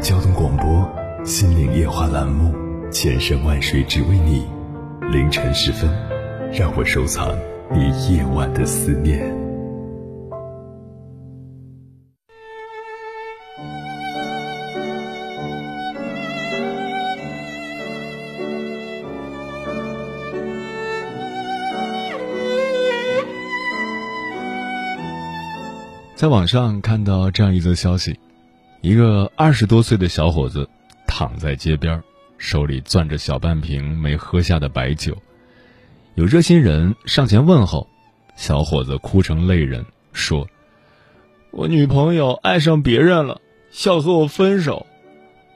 交通广播《心灵夜话》栏目，千山万水只为你。凌晨时分，让我收藏你夜晚的思念。在网上看到这样一则消息：一个二十多岁的小伙子躺在街边，手里攥着小半瓶没喝下的白酒。有热心人上前问候，小伙子哭成泪人，说：“我女朋友爱上别人了，要和我分手。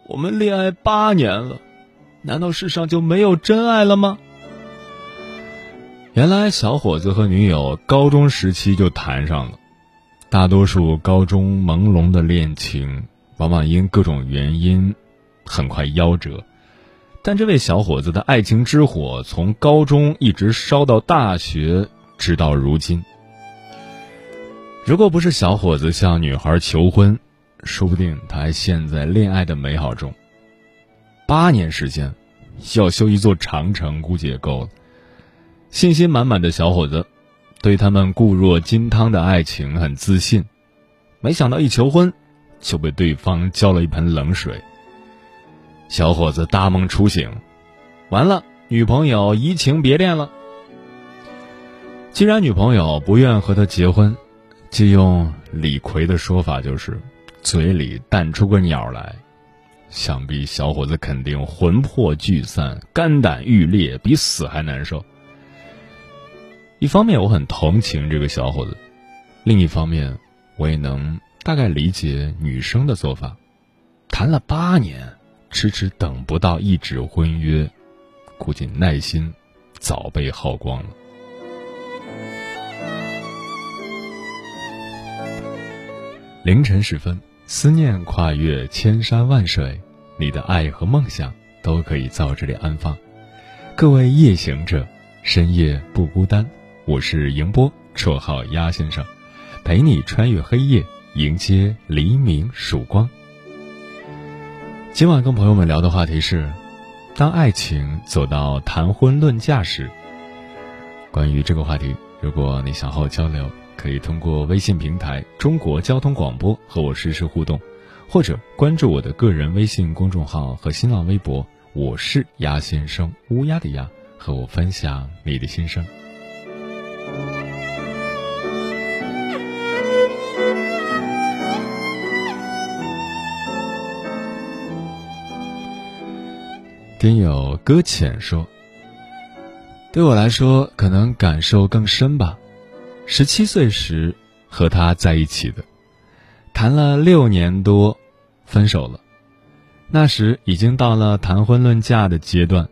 我们恋爱八年了，难道世上就没有真爱了吗？”原来，小伙子和女友高中时期就谈上了。大多数高中朦胧的恋情，往往因各种原因很快夭折。但这位小伙子的爱情之火，从高中一直烧到大学，直到如今。如果不是小伙子向女孩求婚，说不定他还陷在恋爱的美好中。八年时间，要修一座长城，估计也够了。信心满满的小伙子。对他们固若金汤的爱情很自信，没想到一求婚，就被对方浇了一盆冷水。小伙子大梦初醒，完了，女朋友移情别恋了。既然女朋友不愿和他结婚，借用李逵的说法，就是嘴里淡出个鸟来。想必小伙子肯定魂魄聚散，肝胆欲裂，比死还难受。一方面我很同情这个小伙子，另一方面我也能大概理解女生的做法。谈了八年，迟迟等不到一纸婚约，估计耐心早被耗光了。凌晨时分，思念跨越千山万水，你的爱和梦想都可以在这里安放。各位夜行者，深夜不孤单。我是迎波，绰号鸭先生，陪你穿越黑夜，迎接黎明曙光。今晚跟朋友们聊的话题是：当爱情走到谈婚论嫁时。关于这个话题，如果你想和我交流，可以通过微信平台“中国交通广播”和我实时互动，或者关注我的个人微信公众号和新浪微博“我是鸭先生”，乌鸦的鸭，和我分享你的心声。听友搁浅说：“对我来说，可能感受更深吧。十七岁时和他在一起的，谈了六年多，分手了。那时已经到了谈婚论嫁的阶段，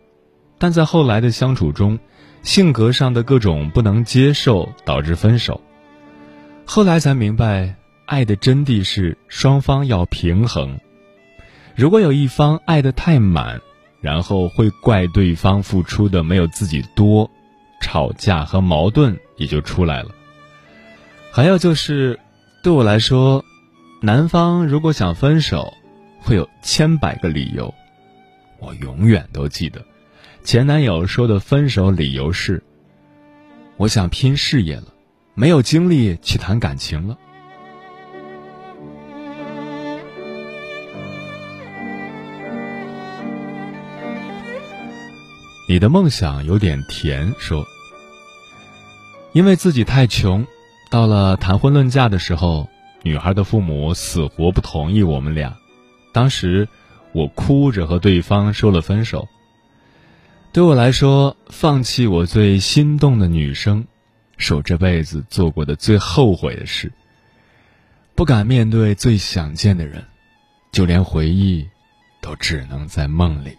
但在后来的相处中，性格上的各种不能接受导致分手。后来才明白，爱的真谛是双方要平衡。如果有一方爱的太满。”然后会怪对方付出的没有自己多，吵架和矛盾也就出来了。还有就是，对我来说，男方如果想分手，会有千百个理由。我永远都记得，前男友说的分手理由是：我想拼事业了，没有精力去谈感情了。你的梦想有点甜，说，因为自己太穷，到了谈婚论嫁的时候，女孩的父母死活不同意我们俩。当时我哭着和对方说了分手。对我来说，放弃我最心动的女生，是我这辈子做过的最后悔的事。不敢面对最想见的人，就连回忆，都只能在梦里。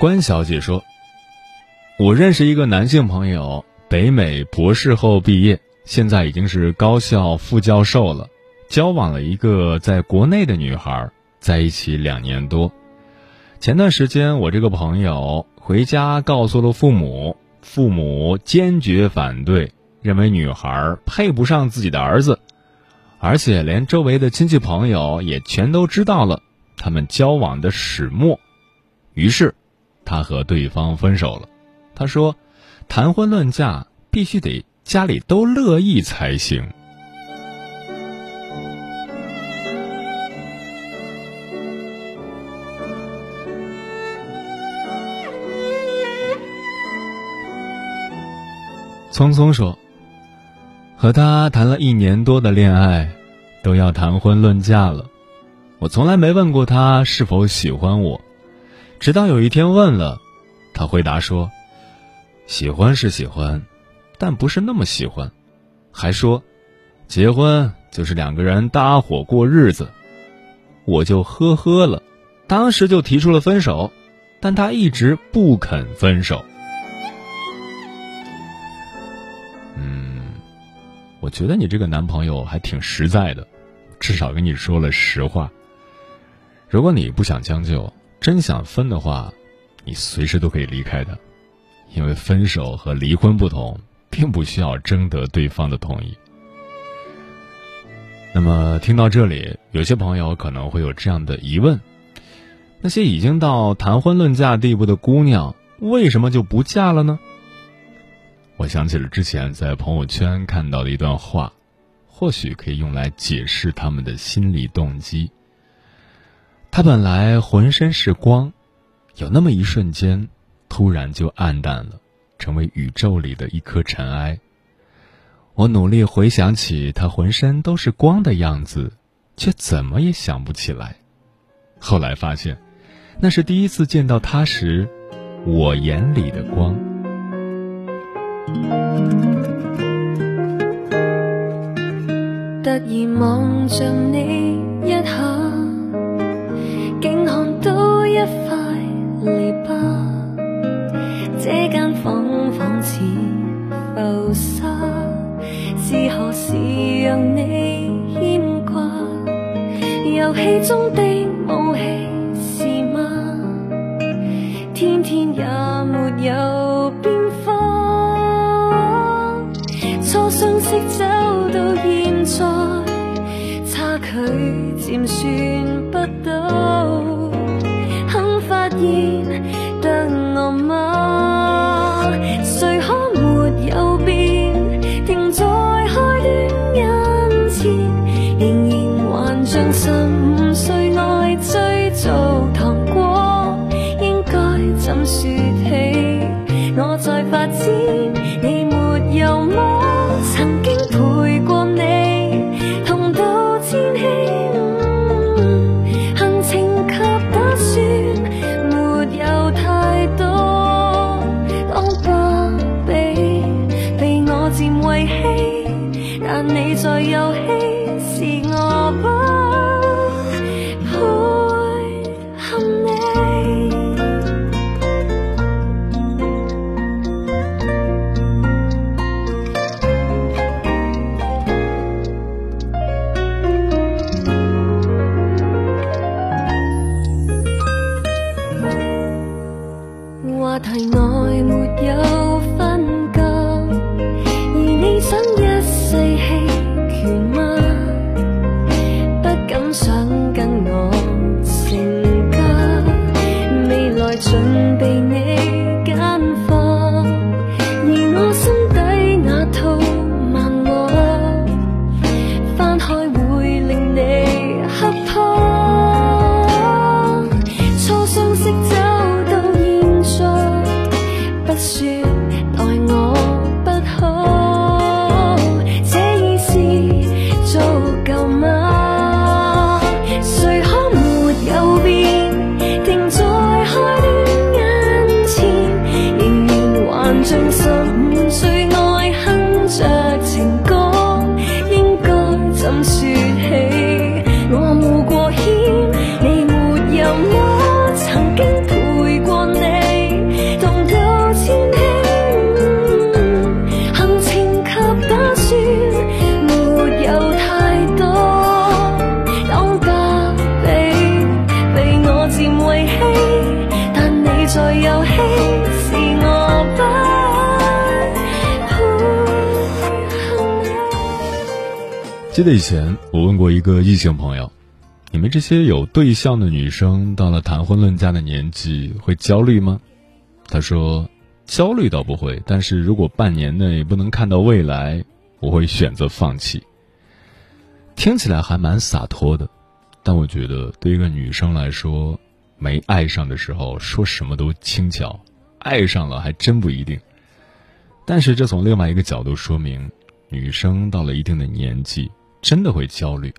关小姐说：“我认识一个男性朋友，北美博士后毕业，现在已经是高校副教授了，交往了一个在国内的女孩，在一起两年多。前段时间，我这个朋友回家告诉了父母，父母坚决反对，认为女孩配不上自己的儿子，而且连周围的亲戚朋友也全都知道了他们交往的始末，于是。”他和对方分手了，他说：“谈婚论嫁必须得家里都乐意才行。”匆匆说：“和他谈了一年多的恋爱，都要谈婚论嫁了，我从来没问过他是否喜欢我。”直到有一天问了，他回答说：“喜欢是喜欢，但不是那么喜欢。”还说：“结婚就是两个人搭伙过日子。”我就呵呵了，当时就提出了分手，但他一直不肯分手。嗯，我觉得你这个男朋友还挺实在的，至少跟你说了实话。如果你不想将就。真想分的话，你随时都可以离开的，因为分手和离婚不同，并不需要征得对方的同意。那么听到这里，有些朋友可能会有这样的疑问：那些已经到谈婚论嫁地步的姑娘，为什么就不嫁了呢？我想起了之前在朋友圈看到的一段话，或许可以用来解释他们的心理动机。他本来浑身是光，有那么一瞬间，突然就暗淡了，成为宇宙里的一颗尘埃。我努力回想起他浑身都是光的样子，却怎么也想不起来。后来发现，那是第一次见到他时，我眼里的光。突然望着你一下。何时让你牵挂？游戏中的武器是吗？天天也没有变化，初相识走到现在，差距渐算记得以前我问过一个异性朋友：“你们这些有对象的女生，到了谈婚论嫁的年纪，会焦虑吗？”他说：“焦虑倒不会，但是如果半年内不能看到未来，我会选择放弃。”听起来还蛮洒脱的，但我觉得对一个女生来说，没爱上的时候说什么都轻巧，爱上了还真不一定。但是这从另外一个角度说明，女生到了一定的年纪。真的会焦虑，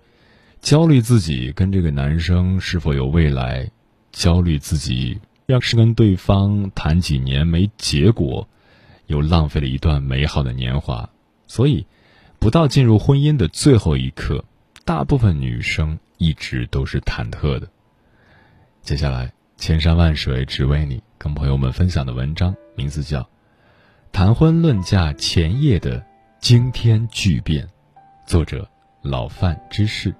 焦虑自己跟这个男生是否有未来，焦虑自己要是跟对方谈几年没结果，又浪费了一段美好的年华。所以，不到进入婚姻的最后一刻，大部分女生一直都是忐忑的。接下来，千山万水只为你，跟朋友们分享的文章名字叫《谈婚论嫁前夜的惊天巨变》，作者。老范之事。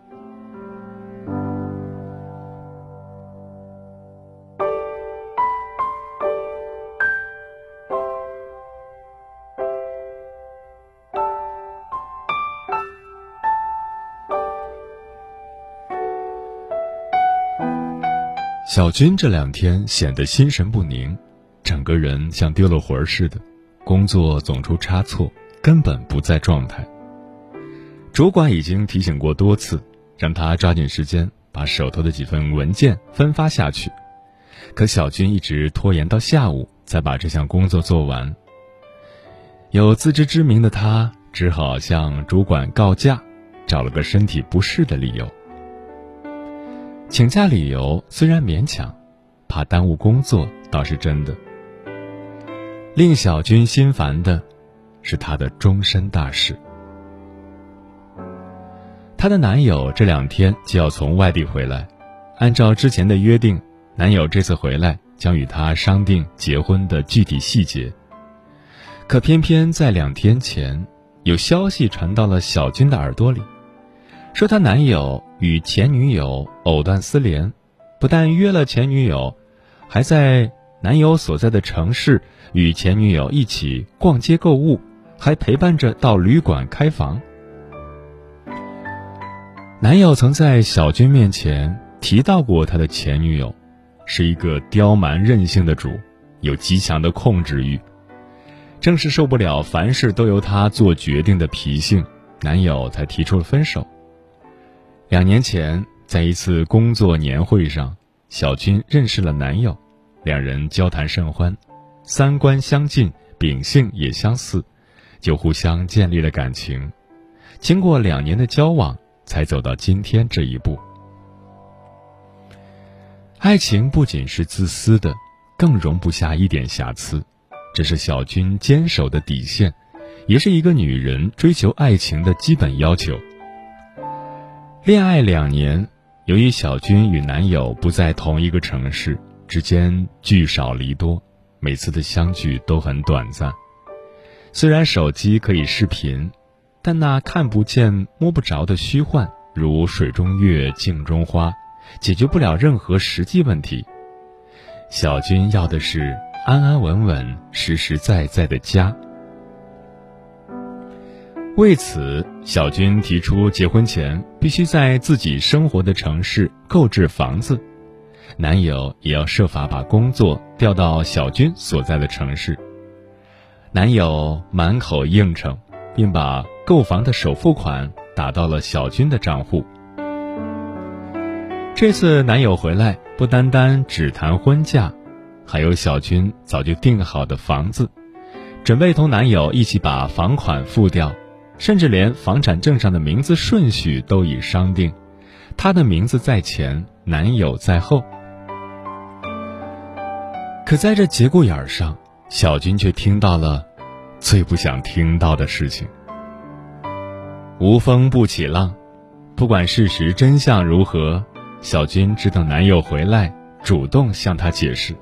小军这两天显得心神不宁，整个人像丢了魂似的，工作总出差错，根本不在状态。主管已经提醒过多次，让他抓紧时间把手头的几份文件分发下去，可小军一直拖延到下午才把这项工作做完。有自知之明的他只好向主管告假，找了个身体不适的理由。请假理由虽然勉强，怕耽误工作倒是真的。令小军心烦的，是他的终身大事。她的男友这两天就要从外地回来，按照之前的约定，男友这次回来将与她商定结婚的具体细节。可偏偏在两天前，有消息传到了小军的耳朵里，说她男友与前女友藕断丝连，不但约了前女友，还在男友所在的城市与前女友一起逛街购物，还陪伴着到旅馆开房。男友曾在小军面前提到过他的前女友，是一个刁蛮任性的主，有极强的控制欲。正是受不了凡事都由他做决定的脾性，男友才提出了分手。两年前，在一次工作年会上，小军认识了男友，两人交谈甚欢，三观相近，秉性也相似，就互相建立了感情。经过两年的交往。才走到今天这一步。爱情不仅是自私的，更容不下一点瑕疵，这是小军坚守的底线，也是一个女人追求爱情的基本要求。恋爱两年，由于小军与男友不在同一个城市，之间聚少离多，每次的相聚都很短暂。虽然手机可以视频。但那看不见、摸不着的虚幻，如水中月、镜中花，解决不了任何实际问题。小军要的是安安稳稳、实实在在的家。为此，小军提出结婚前必须在自己生活的城市购置房子，男友也要设法把工作调到小军所在的城市。男友满口应承，并把。购房的首付款打到了小军的账户。这次男友回来，不单单只谈婚嫁，还有小军早就订好的房子，准备同男友一起把房款付掉，甚至连房产证上的名字顺序都已商定，他的名字在前，男友在后。可在这节骨眼上，小军却听到了最不想听到的事情。无风不起浪，不管事实真相如何，小军只等男友回来，主动向她解释。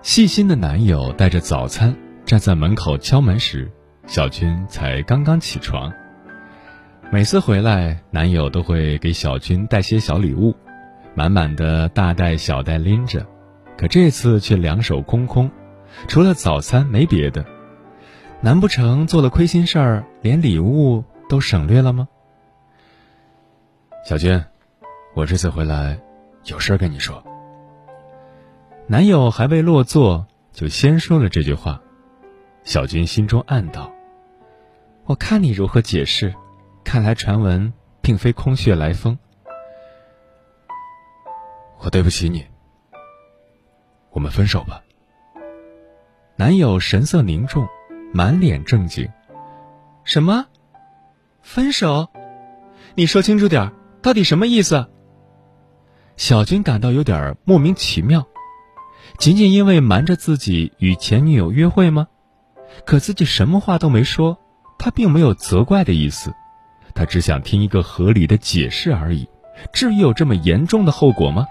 细心的男友带着早餐站在门口敲门时，小军才刚刚起床。每次回来，男友都会给小军带些小礼物，满满的大袋小袋拎着，可这次却两手空空，除了早餐没别的。难不成做了亏心事儿，连礼物都省略了吗？小军，我这次回来有事儿跟你说。男友还未落座，就先说了这句话。小军心中暗道：“我看你如何解释。”看来传闻并非空穴来风。我对不起你，我们分手吧。男友神色凝重，满脸正经。什么？分手？你说清楚点到底什么意思？小军感到有点莫名其妙，仅仅因为瞒着自己与前女友约会吗？可自己什么话都没说，他并没有责怪的意思。他只想听一个合理的解释而已，至于有这么严重的后果吗？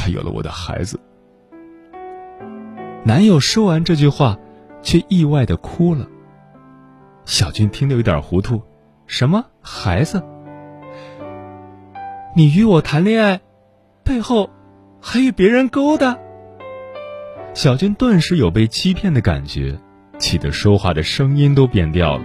他有了我的孩子。男友说完这句话，却意外的哭了。小军听得有点糊涂，什么孩子？你与我谈恋爱，背后还与别人勾搭？小军顿时有被欺骗的感觉。气得说话的声音都变调了，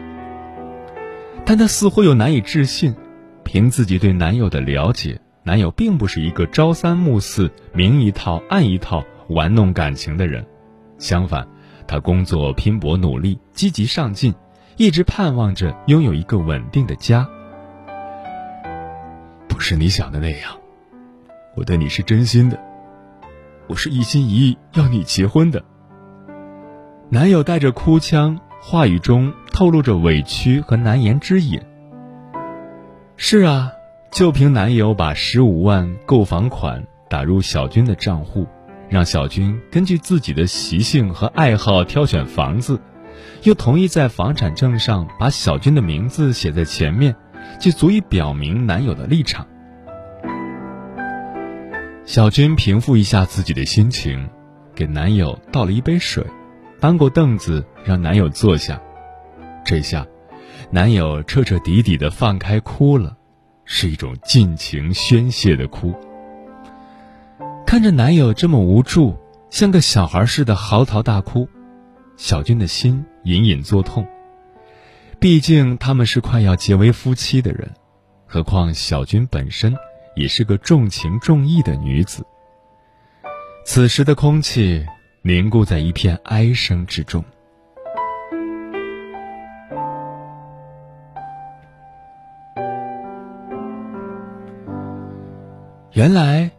但他似乎又难以置信。凭自己对男友的了解，男友并不是一个朝三暮四、明一套暗一套玩弄感情的人。相反，他工作拼搏努力，积极上进，一直盼望着拥有一个稳定的家。不是你想的那样，我对你是真心的，我是一心一意要你结婚的。男友带着哭腔，话语中透露着委屈和难言之隐。是啊，就凭男友把十五万购房款打入小军的账户，让小军根据自己的习性和爱好挑选房子，又同意在房产证上把小军的名字写在前面，就足以表明男友的立场。小军平复一下自己的心情，给男友倒了一杯水。搬过凳子，让男友坐下。这下，男友彻彻底底的放开哭了，是一种尽情宣泄的哭。看着男友这么无助，像个小孩似的嚎啕大哭，小军的心隐隐作痛。毕竟他们是快要结为夫妻的人，何况小军本身也是个重情重义的女子。此时的空气。凝固在一片哀声之中。原来，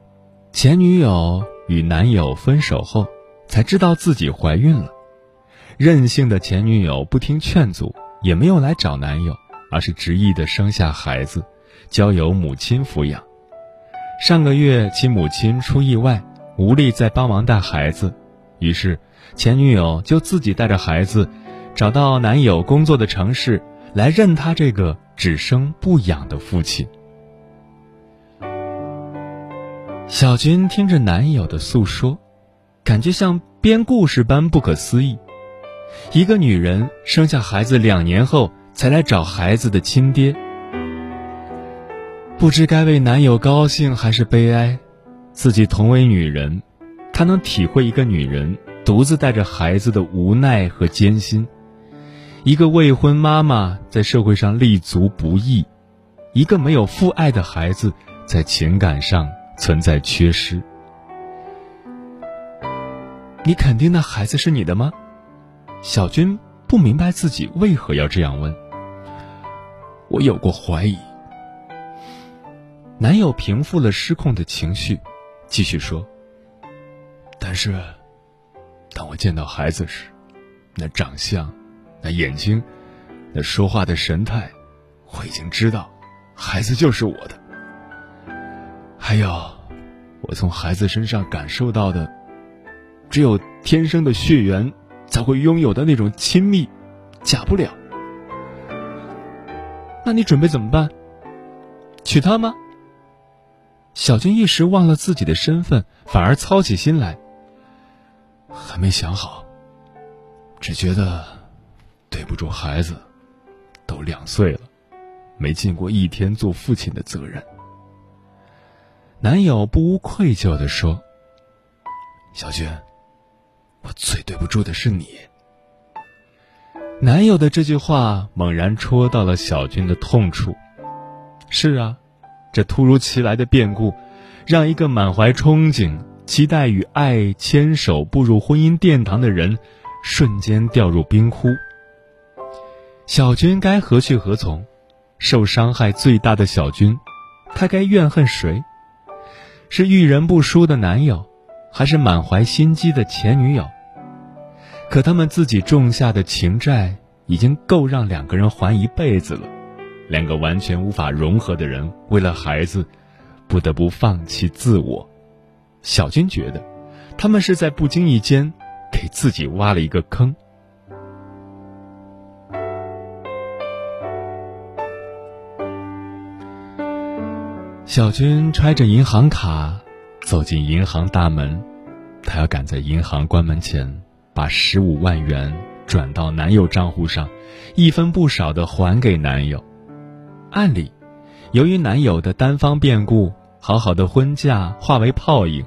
前女友与男友分手后，才知道自己怀孕了。任性的前女友不听劝阻，也没有来找男友，而是执意的生下孩子，交由母亲抚养。上个月，其母亲出意外，无力再帮忙带孩子。于是，前女友就自己带着孩子，找到男友工作的城市，来认他这个只生不养的父亲。小军听着男友的诉说，感觉像编故事般不可思议。一个女人生下孩子两年后才来找孩子的亲爹，不知该为男友高兴还是悲哀。自己同为女人。她能体会一个女人独自带着孩子的无奈和艰辛，一个未婚妈妈在社会上立足不易，一个没有父爱的孩子在情感上存在缺失。你肯定那孩子是你的吗？小军不明白自己为何要这样问。我有过怀疑。男友平复了失控的情绪，继续说。但是，当我见到孩子时，那长相、那眼睛、那说话的神态，我已经知道，孩子就是我的。还有，我从孩子身上感受到的，只有天生的血缘才会拥有的那种亲密，假不了。那你准备怎么办？娶她吗？小军一时忘了自己的身份，反而操起心来。还没想好，只觉得对不住孩子，都两岁了，没尽过一天做父亲的责任。男友不无愧疚的说：“小军，我最对不住的是你。”男友的这句话猛然戳到了小军的痛处。是啊，这突如其来的变故，让一个满怀憧憬、期待与爱牵手步入婚姻殿堂的人，瞬间掉入冰窟。小军该何去何从？受伤害最大的小军，他该怨恨谁？是遇人不淑的男友，还是满怀心机的前女友？可他们自己种下的情债，已经够让两个人还一辈子了。两个完全无法融合的人，为了孩子，不得不放弃自我。小军觉得，他们是在不经意间，给自己挖了一个坑。小军揣着银行卡，走进银行大门，他要赶在银行关门前。把十五万元转到男友账户上，一分不少的还给男友。按理，由于男友的单方变故，好好的婚嫁化为泡影，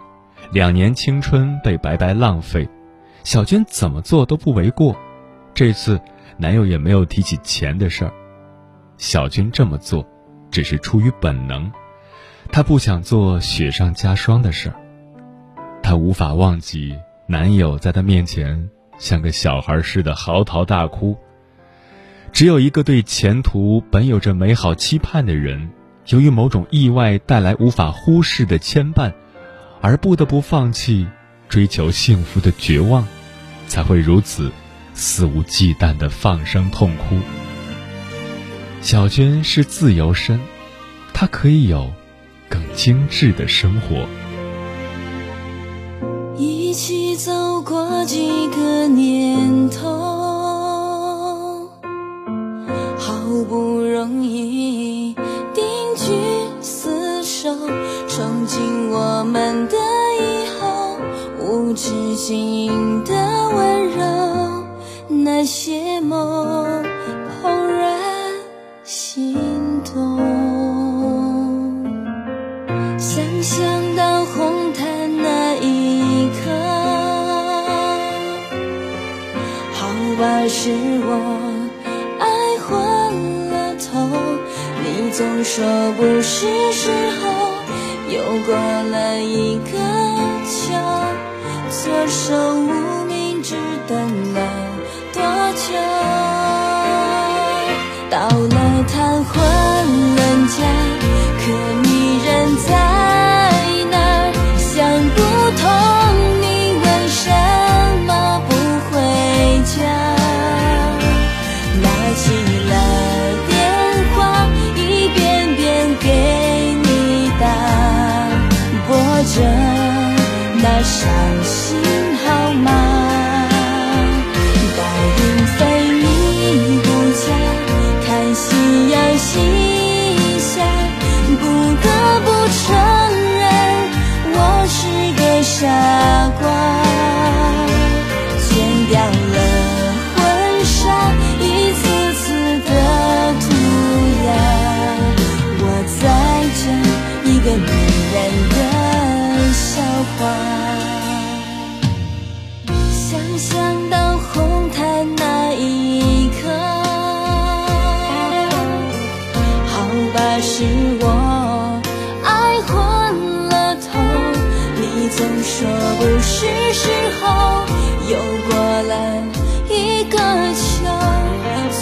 两年青春被白白浪费，小军怎么做都不为过。这次，男友也没有提起钱的事儿。小军这么做，只是出于本能，她不想做雪上加霜的事儿，她无法忘记。男友在她面前像个小孩似的嚎啕大哭。只有一个对前途本有着美好期盼的人，由于某种意外带来无法忽视的牵绊，而不得不放弃追求幸福的绝望，才会如此肆无忌惮的放声痛哭。小娟是自由身，她可以有更精致的生活。一起走过几个年头，好不容易定居厮守，憧憬我们的以后，无止境的温柔，那些梦总说不是时候，又过了一个秋，措手无想说不是时候，又过了一个秋，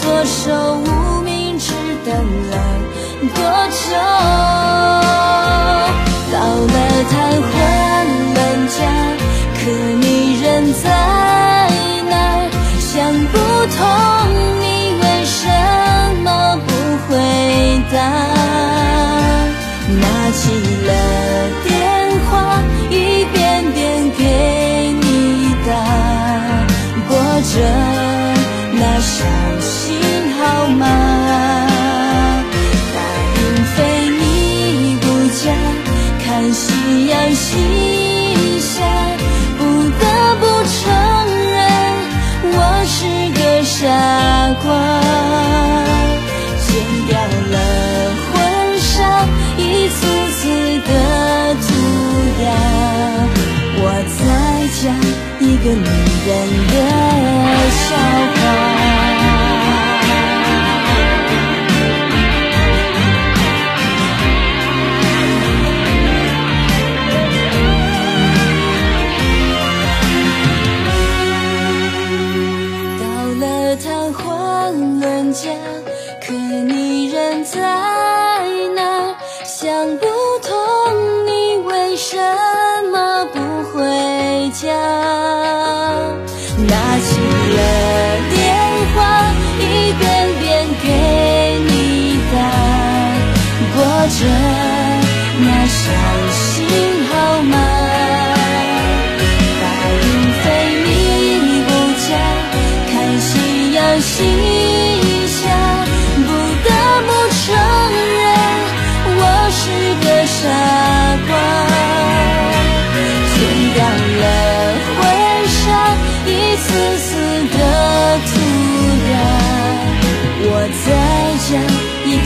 左手无名指等了多久？笑。着那小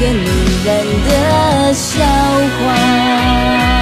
个女人的笑话。